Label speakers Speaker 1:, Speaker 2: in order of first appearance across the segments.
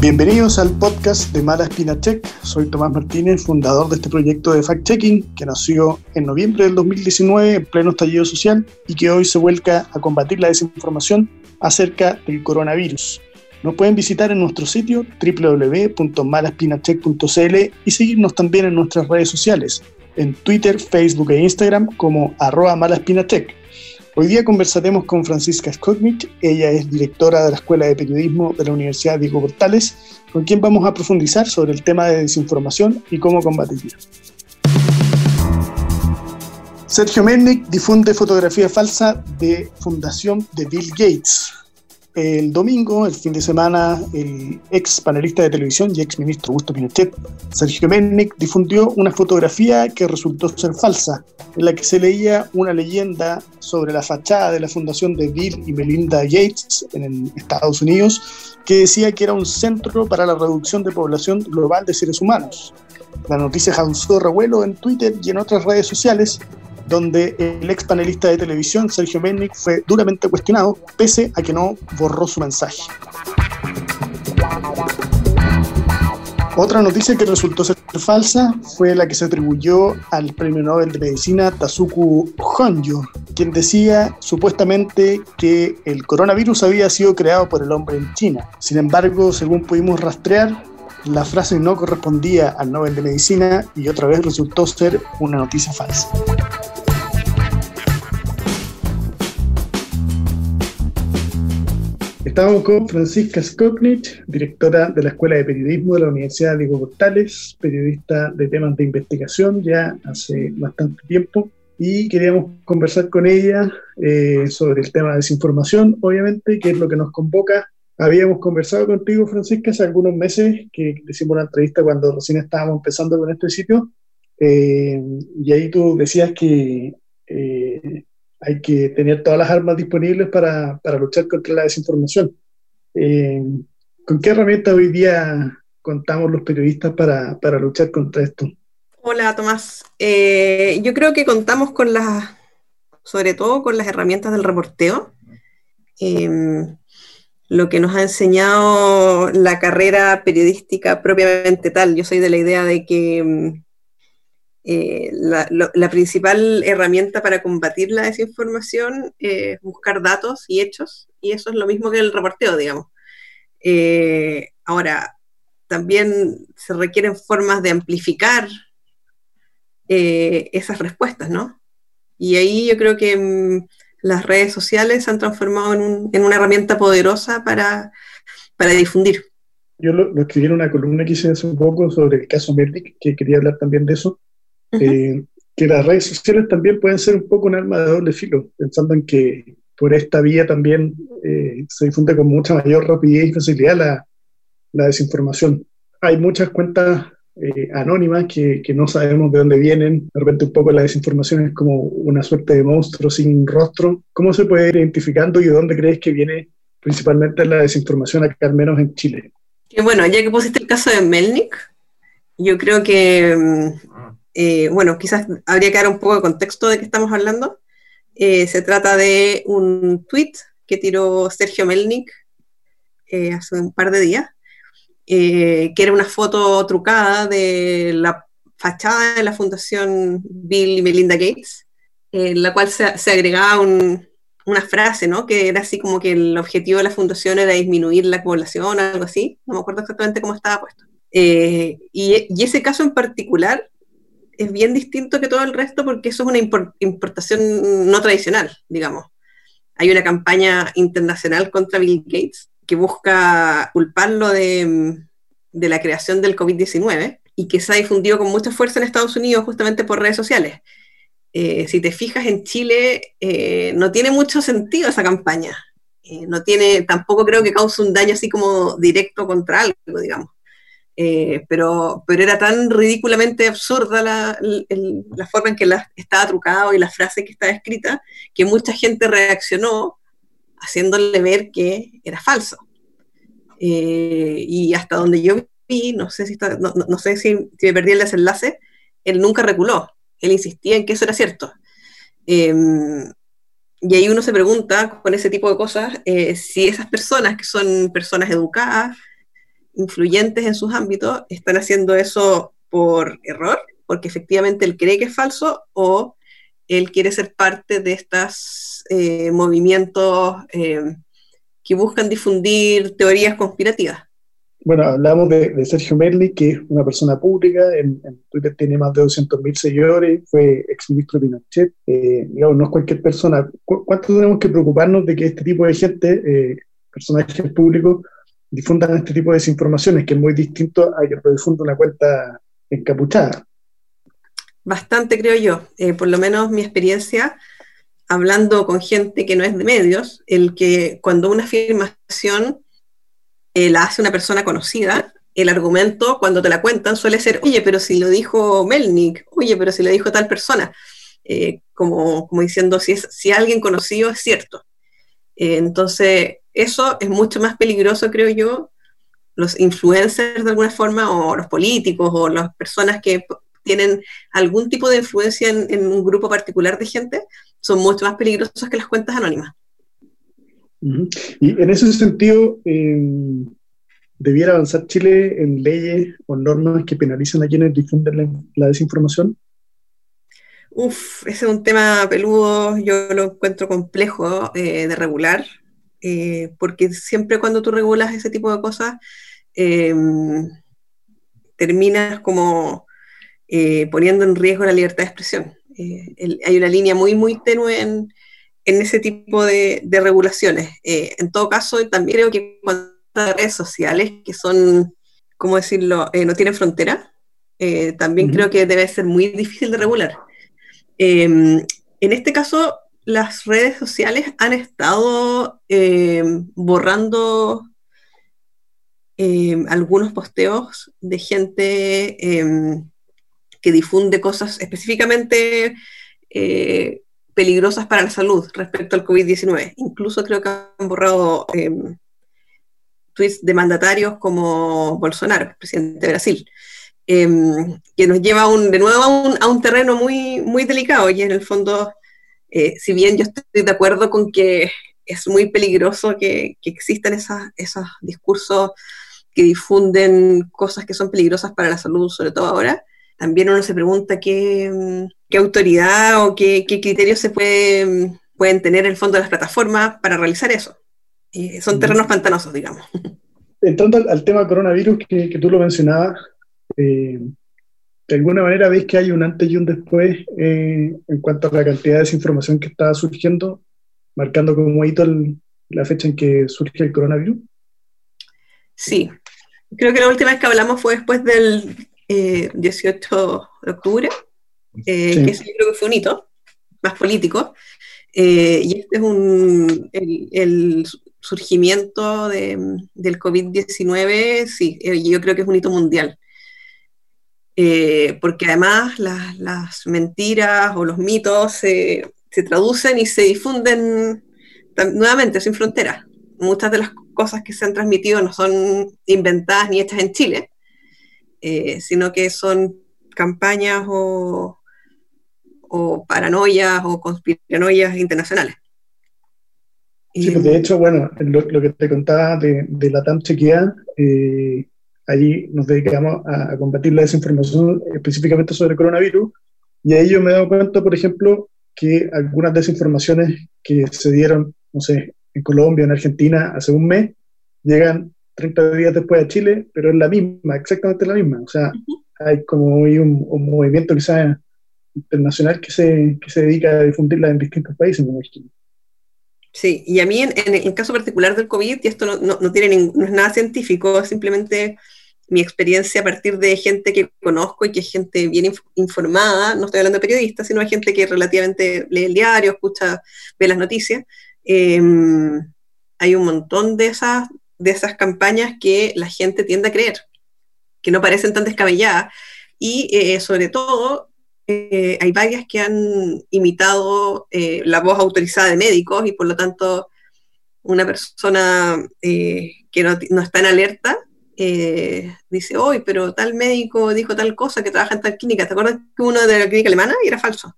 Speaker 1: Bienvenidos al podcast de Mala Espina Check. Soy Tomás Martínez, fundador de este proyecto de fact-checking que nació en noviembre del 2019 en pleno estallido social y que hoy se vuelca a combatir la desinformación acerca del coronavirus. Nos pueden visitar en nuestro sitio www.malaspinacheck.cl y seguirnos también en nuestras redes sociales, en Twitter, Facebook e Instagram como arroba. Hoy día conversaremos con Francisca Skotnik, ella es directora de la Escuela de Periodismo de la Universidad Diego Portales, con quien vamos a profundizar sobre el tema de desinformación y cómo combatirla. Sergio Melnik difunde fotografía falsa de fundación de Bill Gates. El domingo, el fin de semana, el ex panelista de televisión y ex ministro Augusto Pinochet, Sergio Melnik, difundió una fotografía que resultó ser falsa, en la que se leía una leyenda sobre la fachada de la fundación de Bill y Melinda Gates en Estados Unidos, que decía que era un centro para la reducción de población global de seres humanos. La noticia causó revuelo en Twitter y en otras redes sociales, donde el ex panelista de televisión, Sergio Mennik, fue duramente cuestionado, pese a que no borró su mensaje. Otra noticia que resultó ser falsa fue la que se atribuyó al premio Nobel de Medicina Tazuku Honjo, quien decía supuestamente que el coronavirus había sido creado por el hombre en China. Sin embargo, según pudimos rastrear, la frase no correspondía al Nobel de Medicina y otra vez resultó ser una noticia falsa. Estamos con Francisca Skoknich, directora de la Escuela de Periodismo de la Universidad Diego Portales, periodista de temas de investigación ya hace bastante tiempo, y queríamos conversar con ella eh, sobre el tema de desinformación, obviamente, que es lo que nos convoca. Habíamos conversado contigo, Francisca, hace algunos meses que hicimos una entrevista cuando recién estábamos empezando con este sitio, eh, y ahí tú decías que eh, hay que tener todas las armas disponibles para, para luchar contra la desinformación. Eh, ¿Con qué herramientas hoy día contamos los periodistas para, para luchar contra esto?
Speaker 2: Hola, Tomás. Eh, yo creo que contamos con las, sobre todo con las herramientas del reporteo. Em, lo que nos ha enseñado la carrera periodística propiamente tal. Yo soy de la idea de que em, eh, la, principal herramienta para combatir la desinformación es buscar datos y hechos, y eso es lo mismo que el reporteo, digamos. Eh, ahora, también se requieren formas de amplificar eh, esas respuestas, ¿no? Y ahí yo creo que mm, las redes sociales se han transformado en, una herramienta poderosa para, difundir.
Speaker 1: Yo lo, escribí en una columna que hice hace un poco sobre el caso Merdic, que quería hablar también de eso, eh, que las redes sociales también pueden ser un poco un arma de doble filo, pensando en que por esta vía también eh, se difunde con mucha mayor rapidez y facilidad la, la desinformación. Hay muchas cuentas eh, anónimas que, que, no sabemos de dónde vienen. De repente un poco la desinformación es como una suerte de monstruo sin rostro. ¿Cómo se puede ir identificando y de dónde crees que viene principalmente la desinformación acá, al menos en Chile?
Speaker 2: Que bueno, ya que pusiste el caso de Melnik, yo creo que mm, eh, bueno, quizás habría que dar un poco de contexto de qué estamos hablando. Eh, se trata de un tweet que tiró Sergio Melnik eh, hace un par de días, que era una foto trucada de la fachada de la Fundación Bill y Melinda Gates, en la cual se, agregaba una frase, ¿no? Que era así como que el objetivo de la fundación era disminuir la población algo así. No me acuerdo exactamente cómo estaba puesto. y, ese caso en particular es bien distinto que todo el resto porque eso es una importación no tradicional, digamos. Hay una campaña internacional contra Bill Gates que busca culparlo de, la creación del COVID-19 y que se ha difundido con mucha fuerza en Estados Unidos justamente por redes sociales. Eh, si te fijas en Chile, eh, no tiene mucho sentido esa campaña. Eh, no tiene, tampoco creo que cause un daño así como directo contra algo, digamos. Eh, pero, pero era tan ridículamente absurda la, forma en que estaba trucado y la frase que estaba escrita, que mucha gente reaccionó haciéndole ver que era falso. Eh, y hasta donde yo vi, no sé si, no, sé si, me perdí el desenlace, él nunca reculó, él insistía en que eso era cierto. Em, y ahí uno se pregunta con ese tipo de cosas eh, si esas personas que son personas educadas, influyentes en sus ámbitos están haciendo eso por error, porque efectivamente él cree que es falso o él quiere ser parte de estos eh, movimientos eh, que buscan difundir teorías conspirativas.
Speaker 1: Bueno, hablamos de, Sergio Merli, que es una persona pública, en, Twitter tiene más de 200.000 seguidores, fue exministro Pinochet, eh, digamos, no es cualquier persona. ¿Cuánto tenemos que preocuparnos de que este tipo de gente, eh, personajes públicos, difundan este tipo de desinformaciones, que es muy distinto a que lo difunda una cuenta encapuchada?
Speaker 2: Bastante, creo yo. Eh, por lo menos mi experiencia, hablando con gente que no es de medios, el que cuando una afirmación eh, la hace una persona conocida, el argumento cuando te la cuentan suele ser, oye, pero si lo dijo Melnik, oye, pero si lo dijo tal persona, eh, como, como, diciendo, si, es, si alguien conocido es cierto. Entonces, eso es mucho más peligroso, creo yo, los influencers de alguna forma, o los políticos, o las personas que tienen algún tipo de influencia en, un grupo particular de gente, son mucho más peligrosos que las cuentas anónimas.
Speaker 1: Y en ese sentido, em, ¿debiera avanzar Chile en leyes o normas que penalicen a quienes difunden la, desinformación?
Speaker 2: Uf, ese es un tema peludo, yo lo encuentro complejo eh, de regular, eh, porque siempre cuando tú regulas ese tipo de cosas, em, terminas como eh, poniendo en riesgo la libertad de expresión. hay una línea muy, muy tenue en, en ese tipo de, regulaciones. Eh, en todo caso, también creo que cuando las redes sociales, que son, ¿cómo decirlo?, eh, no tienen frontera, eh, también creo que debe ser muy difícil de regular. Em, en este caso, las redes sociales han estado em, borrando em, algunos posteos de gente que difunde cosas específicamente peligrosas para la salud respecto al COVID-19. Incluso creo que han borrado tweets de mandatarios como Bolsonaro, presidente de Brasil, que nos lleva un, de nuevo a un, terreno muy, muy delicado y en el fondo, eh, si bien yo estoy de acuerdo con que es muy peligroso que, que existan esos discursos que difunden cosas que son peligrosas para la salud, sobre todo ahora, también uno se pregunta qué, autoridad o qué, criterios se pueden tener en el fondo de las plataformas para realizar eso. son terrenos pantanosos, digamos.
Speaker 1: Entrando al, tema coronavirus que, tú lo mencionabas, eh, ¿de alguna manera veis que hay un antes y un después eh, en cuanto a la cantidad de desinformación que está surgiendo, marcando como hito la fecha en que surge el coronavirus?
Speaker 2: Sí, creo que la última vez que hablamos fue después del, 18 eh, de octubre, eh, que yo creo que fue un hito más político. Eh, y este es un, el, surgimiento del COVID-19, sí, yo creo que es un hito mundial. Porque además las mentiras o los mitos se, se traducen y se difunden nuevamente sin fronteras. Muchas de las cosas que se han transmitido no son inventadas ni hechas en Chile, eh, sino que son campañas o, paranoias o conspiranoias internacionales.
Speaker 1: Sí, pues de hecho, bueno, lo, que te contaba de, la TAM chequeada, eh, allí nos dedicamos a, combatir la desinformación específicamente sobre el coronavirus, y ahí yo me he dado cuenta, por ejemplo, que algunas desinformaciones que se dieron, no sé, en Colombia, en Argentina, hace un mes, llegan 30 días después a Chile, pero es la misma, exactamente la misma. O sea, hay como un, un movimiento quizás internacional que se, que se dedica a difundirla en distintos países, me imagino.
Speaker 2: Sí, y a mí en, el caso particular del COVID, y esto no, no, tiene no es nada científico, es simplemente mi experiencia a partir de gente que conozco y que es gente bien informada, no estoy hablando de periodistas, sino de gente que relativamente lee el diario, escucha, ve las noticias. Em, hay un montón de esas de esas campañas que la gente tiende a creer, que no parecen tan descabelladas. Y eh, sobre todo, eh, hay varias que han imitado eh, la voz autorizada de médicos y por lo tanto una persona que no, está en alerta dice, hoy, pero tal médico dijo tal cosa que trabaja en tal clínica. ¿Te acuerdas que uno de la clínica alemana y era falso?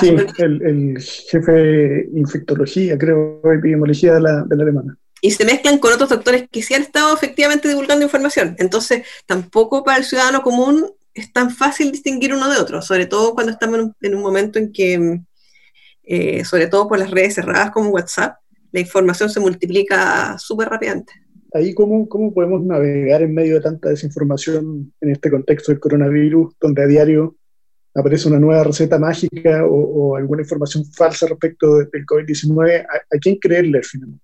Speaker 1: sí, el, jefe de infectología, creo, epidemiología de la, de la alemana
Speaker 2: y se mezclan con otros doctores que sí han estado efectivamente divulgando información. Entonces, tampoco para el ciudadano común es tan fácil distinguir uno de otro, sobre todo cuando estamos en un, momento en que, eh, sobre todo por las redes cerradas como WhatsApp, la información se multiplica súper rápidamente.
Speaker 1: Ahí, ¿cómo, ¿cómo podemos navegar en medio de tanta desinformación en este contexto del coronavirus, donde a diario aparece una nueva receta mágica o, alguna información falsa respecto del COVID-19? ¿A, quién creerle al final?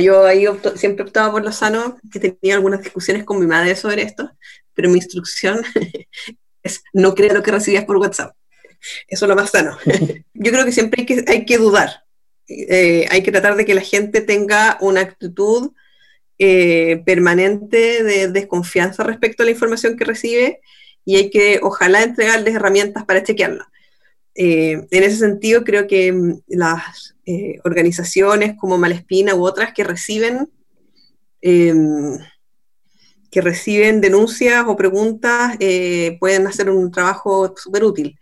Speaker 2: yo ahí siempre optaba por lo sano, que tenía algunas discusiones con mi madre sobre esto, pero mi instrucción es no creer lo que recibías por WhatsApp. Eso es lo más sano. Yo creo que siempre hay que, hay que dudar. Eh, hay que tratar de que la gente tenga una actitud eh, permanente de desconfianza respecto a la información que recibe y hay que, ojalá, entregarles herramientas para chequearla. Eh, en ese sentido, creo que mm, las organizaciones como Malespina u otras que reciben, em, que reciben denuncias o preguntas pueden hacer un trabajo súper útil.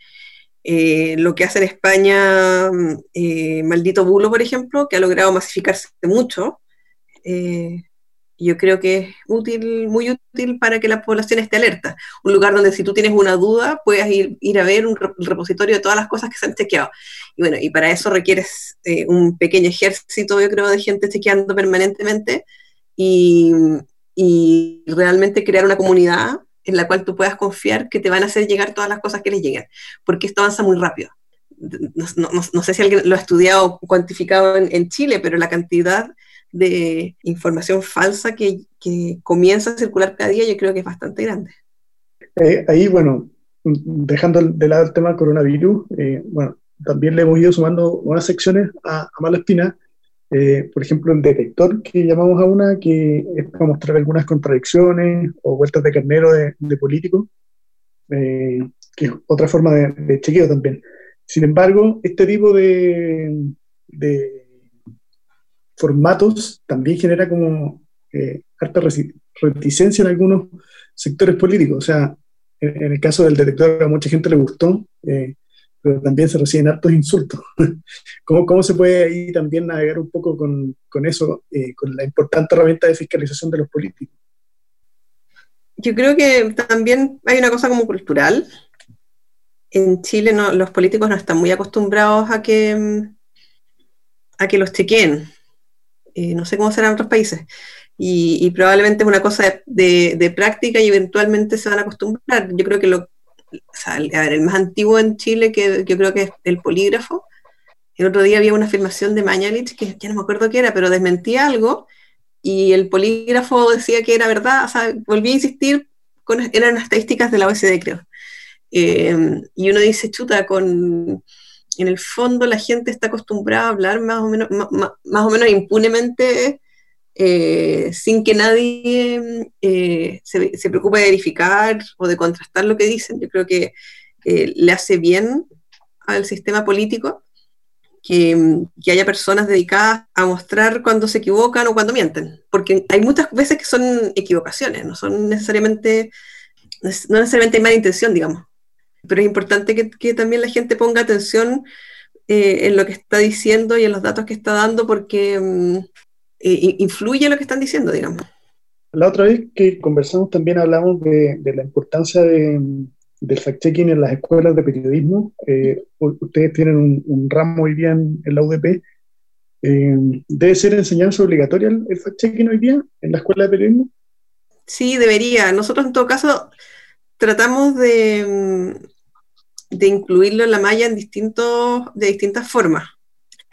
Speaker 2: Lo que hace en España mm, Maldito Bulo, por ejemplo, que ha logrado masificarse mucho, yo creo que es útil, muy útil para que la población esté alerta. Un lugar donde si tú tienes una duda, puedas ir, ir a ver un repositorio de todas las cosas que se han chequeado. Y bueno, y para eso requieres eh, un pequeño ejército, yo creo, de gente chequeando permanentemente y, y, realmente crear una comunidad en la cual tú puedas confiar que te van a hacer llegar todas las cosas que les llegan, porque esto avanza muy rápido. No, no, no sé si alguien lo ha estudiado o cuantificado en, en Chile, pero la cantidad de información falsa que, comienza a circular cada día, yo creo que es bastante grande.
Speaker 1: Eh, ahí, bueno, dejando de lado el tema del coronavirus, eh, bueno, también le hemos ido sumando unas secciones a, a Espina, eh, por ejemplo, el detector que llamamos a una, que es para mostrar algunas contradicciones o vueltas de carnero de, de políticos, que es otra forma de, chequeo también. Sin embargo, este tipo de, de formatos también genera como eh, harta reticencia en algunos sectores políticos. O sea, en, el caso del detector a mucha gente le gustó, eh, pero también se reciben hartos insultos. ¿Cómo, ¿Cómo, se puede ahí también navegar un poco con, con eso, eh, con la importante herramienta de fiscalización de los políticos?
Speaker 2: Yo creo que también hay una cosa como cultural. En Chile no, los políticos no están muy acostumbrados a que, a que los chequeen. Eh, no sé cómo será en otros países. Y, probablemente es una cosa de, práctica y eventualmente se van a acostumbrar. Yo creo que lo, el más antiguo en Chile, que yo creo que es el polígrafo, el otro día había una afirmación de Mañalich, que ya no me acuerdo qué era, pero desmentía algo, y el polígrafo decía que era verdad, o sea, volví a insistir, con, eran estadísticas de la OECD, creo. Eh, y uno dice, chuta, con en el fondo la gente está acostumbrada a hablar más o menos, más, o menos impunemente, eh, sin que nadie eh, se, se, preocupe de verificar o de contrastar lo que dicen. Yo creo que le hace bien al sistema político que, que, haya personas dedicadas a mostrar cuando se equivocan o cuando mienten, porque hay muchas veces que son equivocaciones, no son necesariamente, no necesariamente hay mala intención, digamos pero es importante que, también la gente ponga atención eh, en lo que está diciendo y en los datos que está dando porque mm, eh, influye lo que están diciendo, digamos.
Speaker 1: La otra vez que conversamos también hablamos de, la importancia del fact-checking en las escuelas de periodismo. Eh, ustedes tienen un, ramo hoy día en, la UDP. ¿Debe ser enseñanza obligatoria el, el fact-checking hoy día en la escuela de periodismo?
Speaker 2: Sí, debería. Nosotros en todo caso tratamos de, mm, de incluirlo en la malla en distintos, de distintas formas.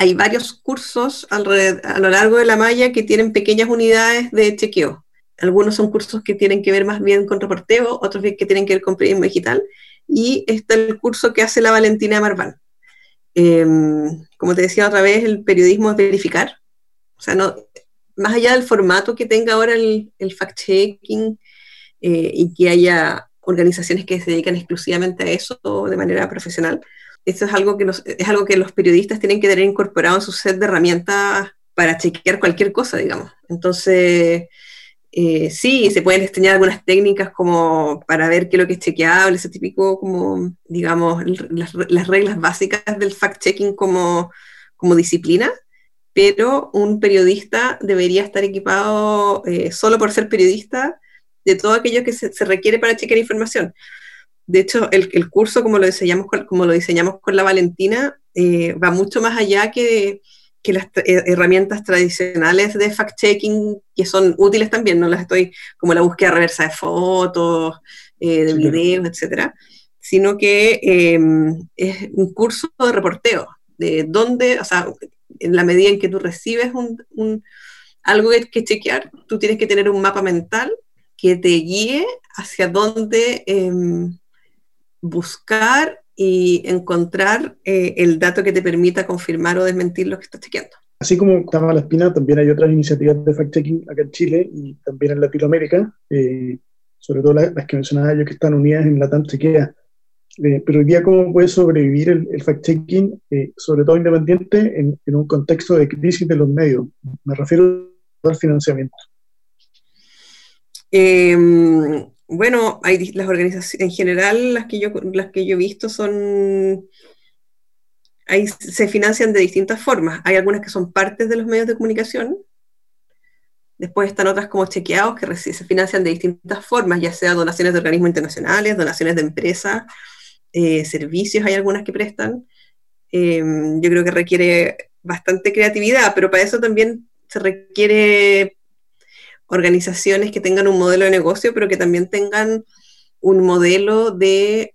Speaker 2: Hay varios cursos a lo largo de la malla que tienen pequeñas unidades de chequeo. Algunos son cursos que tienen que ver más bien con reporteo, otros que tienen que ver con periodismo digital. Y está el curso que hace la Valentina Marván. Em, como te decía otra vez, el periodismo es verificar. O sea, no, más allá del formato que tenga ahora el, el fact-checking eh, y que haya organizaciones que se dedican exclusivamente a eso de manera profesional. Esto es algo que, es algo que los periodistas tienen que tener incorporado en su set de herramientas para chequear cualquier cosa, digamos. Entonces, eh, sí, se pueden enseñar algunas técnicas como para ver qué es lo que es chequeable, ese típico, como, digamos, las, reglas básicas del fact-checking como, como disciplina, pero un periodista debería estar equipado eh, solo por ser periodista de todo aquello que se, requiere para chequear información. De hecho, el, curso, como lo, diseñamos con, como lo diseñamos con la Valentina, eh, va mucho más allá que, que las eh, herramientas tradicionales de fact-checking, que son útiles también, no las estoy como la búsqueda reversa de fotos, de videos, etcétera, sino que em, es un curso de reporteo, de dónde, o sea, en la medida en que tú recibes un, algo que, chequear, tú tienes que tener un mapa mental que te guíe hacia dónde em, buscar y encontrar eh, el dato que te permita confirmar o desmentir lo que estás chequeando.
Speaker 1: Así como estaba la espina, también hay otras iniciativas de fact-checking acá en Chile y también en Latinoamérica, eh, sobre todo las, que mencionaba yo que están unidas en la Chequea, eh, pero hoy día, ¿cómo puede sobrevivir el, fact-checking, eh, sobre todo independiente, en, un contexto de crisis de los medios? Me refiero al financiamiento.
Speaker 2: Em, bueno, las organizaciones, en general, las que yo, las que yo he visto son. Se financian de distintas formas. Hay algunas que son partes de los medios de comunicación. Después están otras como chequeados que se financian de distintas formas, ya sea donaciones de organismos internacionales, donaciones de empresas, eh, servicios, hay algunas que prestan. Eh, yo creo que requiere bastante creatividad, pero para eso también se requiere organizaciones que tengan un modelo de negocio, pero que también tengan un modelo de,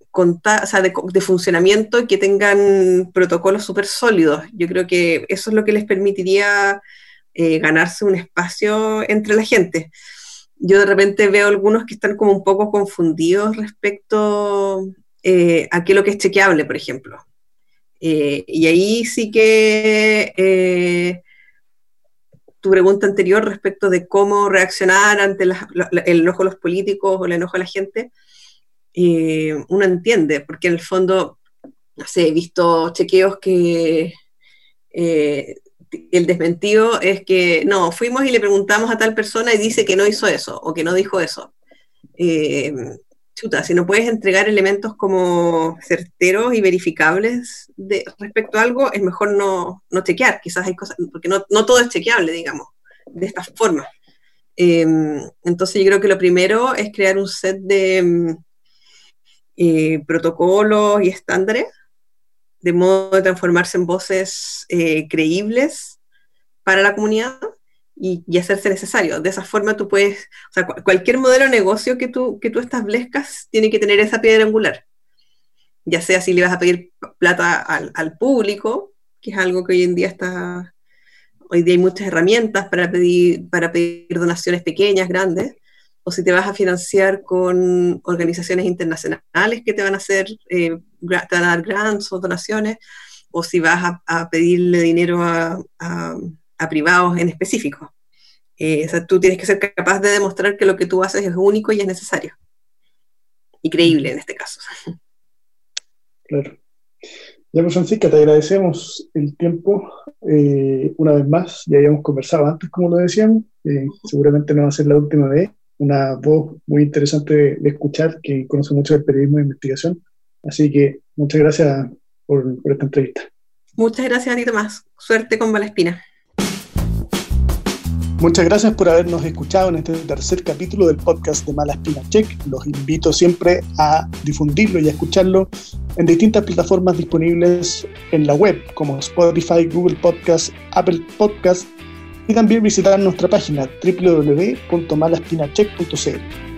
Speaker 2: de, funcionamiento y que tengan protocolos súper sólidos. Yo creo que eso es lo que les permitiría eh, ganarse un espacio entre la gente. Yo de repente veo algunos que están como un poco confundidos respecto eh, a qué lo que es chequeable, por ejemplo. Eh, y ahí sí que tu pregunta anterior respecto de cómo reaccionar ante el enojo de los políticos o el enojo de la gente, uno entiende, porque en el fondo, no he visto chequeos que el desmentido es que no, fuimos y le preguntamos a tal persona y dice que no hizo eso o que no dijo eso chuta, si no puedes entregar elementos como certeros y verificables de, respecto a algo, es mejor no, no chequear. Quizás hay cosas, porque no, no todo es chequeable, digamos, de esta forma. Em, entonces yo creo que lo primero es crear un set de em, eh, protocolos y estándares, de modo de transformarse en voces eh, creíbles para la comunidad y, hacerse necesario. De esa forma tú puedes, o cualquier modelo de negocio que tú, que tú establezcas tiene que tener esa piedra angular. Ya sea si le vas a pedir plata al, público, que es algo que hoy en día está, hoy día hay muchas herramientas para pedir, para pedir donaciones pequeñas, grandes, o si te vas a financiar con organizaciones internacionales que te van a hacer, eh, a dar grants o donaciones, o si vas a, pedirle dinero a a privados en específico. Eh, o sea, tú tienes que ser capaz de demostrar que lo que tú haces es único y es necesario. Y creíble en este caso.
Speaker 1: Claro. Ya, pues Francisca, te agradecemos el tiempo eh, una vez más. Ya habíamos conversado antes, como lo decíamos. Eh, seguramente no va a ser la última vez. Una voz muy interesante de, escuchar que conoce mucho del periodismo de investigación. Así que muchas gracias por, por esta entrevista.
Speaker 2: Muchas gracias a ti, Tomás. Suerte con Valespina.
Speaker 1: Muchas gracias por habernos escuchado en este tercer capítulo del podcast de Mala Espina Check. Los invito siempre a difundirlo y a escucharlo en distintas plataformas disponibles en la web, como Spotify, Google Podcast, Apple Podcast, y también visitar nuestra página www.malaspinacheck.cl.